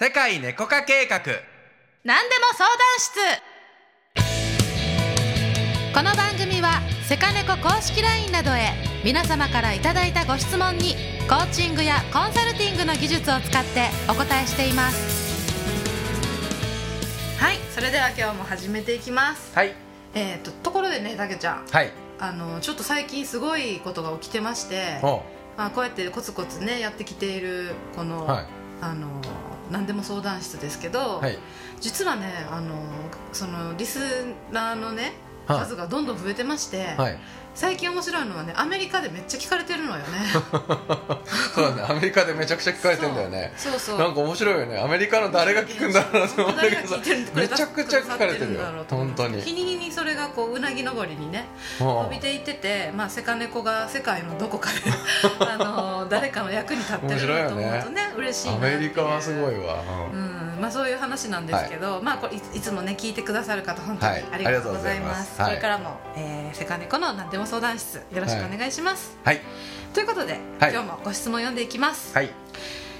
世界猫化計画。何でも相談室。この番組はセカネコ公式 LINE などへ皆様からいただいたご質問にコーチングやコンサルティングの技術を使ってお答えしています。はいそれでは今日も始めていきます。はい。えっ、とところでねたけちゃん。はい。あのちょっと最近すごいことが起きてましておまあ、こうやってコツコツねやってきているこの、はい。あの何でも相談室ですけど、はい。実はねあのそのリスナーのねはい数がどんどん増えてまして、はい最近面白いのはねアメリカでめっちゃ聞かれてるのよね。そうだねアメリカでめちゃくちゃ聞かれてんだよね。そうそうなんか面白いよね。アメリカの誰が聞くんだろうなと思ってめちゃくちゃ聞かれてるよ。本当に。日に日にそれがこううなぎ登りにねうん。伸びていってて、まあ、セカネコが世界のどこかで あの誰かの役に立ってるなと思うとね嬉しいなアメリカはすごいわ。うん。まあ、そういう話なんですけど、まあ、これいいつもね聞いてくださる方本当にはい。ありがとうございます,、ありがとうございます。はい。これからも、えーセカネコの何でも相談室よろしくお願いします、はい。ということで、はい。今日もご質問読んでいきます、はい。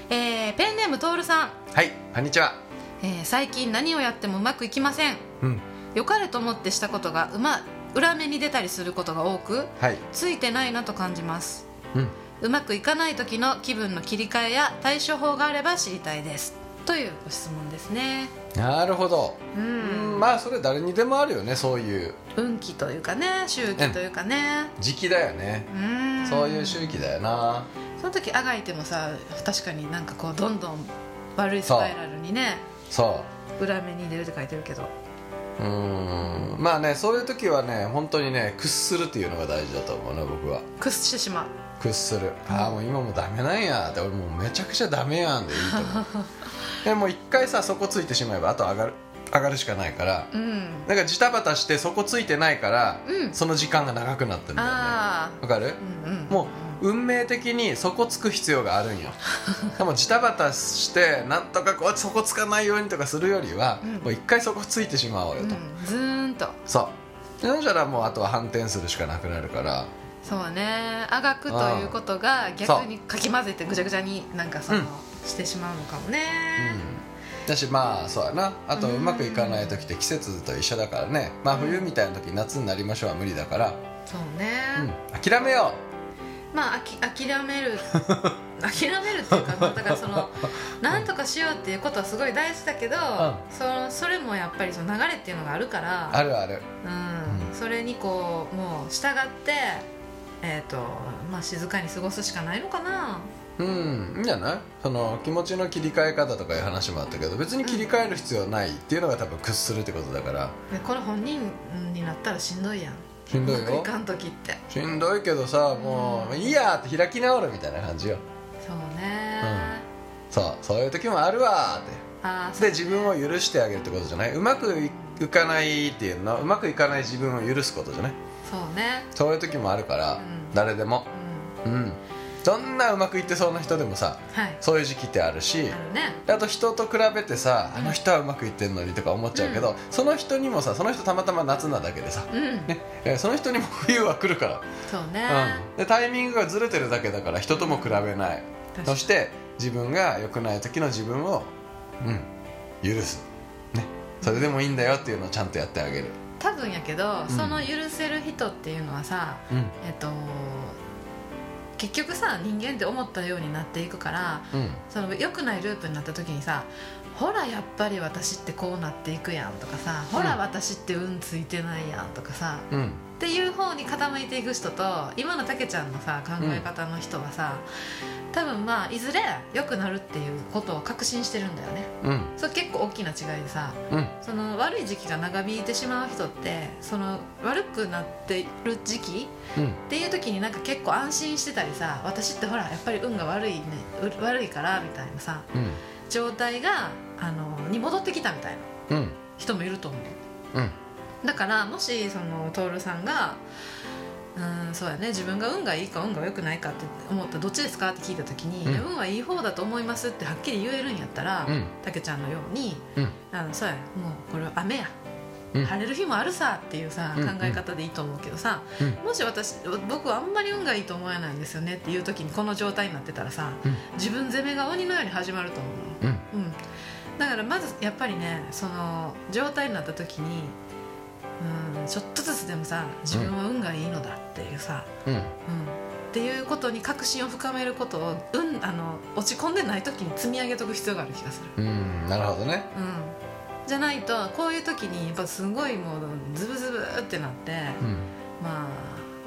えーペンネームトールさん、はい。こんにちは。えー最近何をやってもうまくいきません。うん。良かれと思ってしたことがうま裏目に出たりすることが多くはい。ついてないなと感じます。うん。うまくいかない時の気分の切り替えや対処法があれば知りたいですというご質問ですね。なるほど。ううん。んまあそれ誰にでもあるよねそういう。運気というかね周期というかね。時期だよね。うん。そういう周期だよな。その時あがいてもさ確かになんかこうどんどん悪いスパイラルにねそう。裏目に出るって書いてるけど。うーん。まあねそういう時はね本当にね屈するっていうのが大事だと思うね僕は。屈してしまう屈する。ああもう今もうダメなんや。って俺もうめちゃくちゃダメやんでいいと思う。でもう一回さそこついてしまえばあと上がる上がるしかないから。うん。だからジタバタしてそこついてないから、うん。その時間が長くなってるんだよね。あわかる？あうんうん。もう運命的にそこつく必要があるんよ。でもジタバタしてなんとかこうそこつかないようにとかするよりは、うん。もう一回そこついてしまおうよと、うん。ずーんと。そう。そしたらもうあとは反転するしかなくなるからそうね。あがくということが逆にかき混ぜてぐちゃぐちゃになんかその、うん。してしまうのかもね。うん。だしまあそうやな。あとうまくいかない時って季節と一緒だからね。まあ冬みたいな時夏になりましょうは無理だから、そうね、うん、諦めよまああき諦める。諦めるっていうか、まあだからそのなんとかしようっていうことはすごい大事だけど、そのそれもやっぱりその流れっていうのがあるから。うあるある。うん。それにこうもう従ってえーとまあ、静かに過ごすしかないのかな。うんいいんじゃない？その気持ちの切り替え方とかいう話もあったけど別に切り替える必要ないっていうのが多分屈するってことだから。でこれ本人になったらしんどいやん。しんどいうよ。まくいかん時って。しんどいけどさもういいやって開き直るみたいな感じよ。そうね、そうそういう時もあるわーって。ああで自分を許してあげるってことじゃない？うまくいかないっていうの？はうまくいかない自分を許すことじゃない？そうね。そういう時もあるから、ん。誰でも。うん。うん。どんなうまくいってそうな人でもさはい。そういう時期ってあるしね。あと人と比べてさあの人はうまくいってんのにとか思っちゃうけど、その人にもさその人たまたま夏なだけでさ、うん。ねえーその人にも冬は来るから、そうね、うん、でタイミングがずれてるだけだから人とも比べない。確かにそして自分が良くない時の自分を、うん、許す、ね、それでもいいんだよっていうのをちゃんとやってあげる、多分やけど、ん。その許せる人っていうのはさうん。えっと結局さ人間って思ったようになっていくからうん。その良くないループになった時にさほらやっぱり私ってこうなっていくやんとかさ、ほら私って運ついてないやんとかさうんっていう方に傾いていく人と今のたけちゃんのさ考え方の人はさ、多分まあいずれ良くなるっていうことを確信してるんだよね。うん。それ結構大きな違いでさうん。その悪い時期が長引いてしまう人ってその悪くなってる時期うん。っていう時になんか結構安心してたりさ私ってほらやっぱり運が悪いねう悪いからみたいなさうん。状態があのに戻ってきたみたいなうん。人もいると思う。うんだからもしその徹さんがうんそうやね自分が運がいいか運が良くないかって思ったらどっちですかって聞いた時に、うん。運はいい方だと思いますってはっきり言えるんやったら、うん。たけちゃんのようにうん。あのそうやもうこれは雨や、うん。晴れる日もあるさっていうさ、うん。考え方でいいと思うけどさ、うん。もし私僕はあんまり運がいいと思えないんですよねっていう時にこの状態になってたらさうん。自分責めが鬼のように始まると思ううん。の、うん、だからまずやっぱりねその状態になった時にうんちょっとずつでもさ自分は運がいいのだっていうさ、うん。うん。っていうことに確信を深めることを、うん、あの落ち込んでない時に積み上げとく必要がある気がする、うんなるほどね。うん、じゃないとこういう時にやっぱすごいもうズブズブってなって、うん。まあ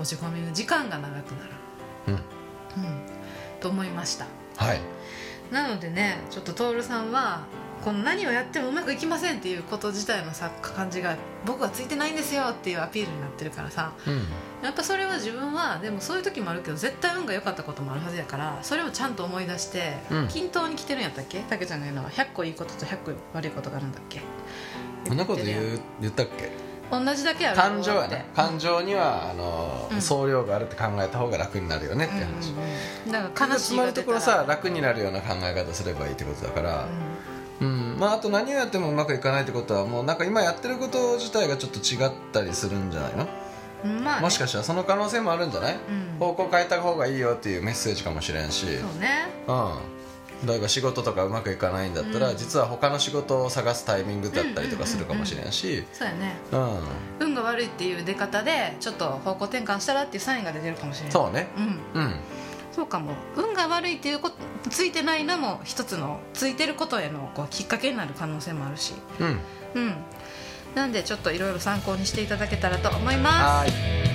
落ち込みの時間が長くなる、うん。うん、と思いました。はい。なのでねちょっと徹さんはこの何をやってもうまくいきませんっていうこと自体のさ感じが僕はついてないんですよっていうアピールになってるからさ。うん。やっぱそれは自分はでもそういう時もあるけど絶対運が良かったこともあるはずやからそれをちゃんと思い出して、うん。均等に来てるんやったっけ？たけちゃんが言うのは100個いいことと100個悪いことがあるんだっけ？こんなこと言言う言ったっけ？同じだけある感情やってね感情にはあの、うん。総量があるって考えた方が楽になるよねって話、うんうんうん。だから悲しいつまるところさ楽になるような考え方すればいいってことだから、うんまあ、あと何をやってもうまくいかないってことはもうなんか今やってること自体がちょっと違ったりするんじゃないの、うんまあね、もしかしたらその可能性もあるんじゃない、うん。方向変えた方がいいよっていうメッセージかもしれんし。そうね。うん。例えば仕事とかうまくいかないんだったら、うん。実は他の仕事を探すタイミングだったりとかするかもしれんし。そうやね。うん。運が悪いっていう出方でちょっと方向転換したらっていうサインが出てるかもしれないそうね。うん。うんそうかも。運が悪いっていうことついてないのも一つのついてることへのこうきっかけになる可能性もあるし。うん。うん。なんでちょっといろいろ参考にしていただけたらと思います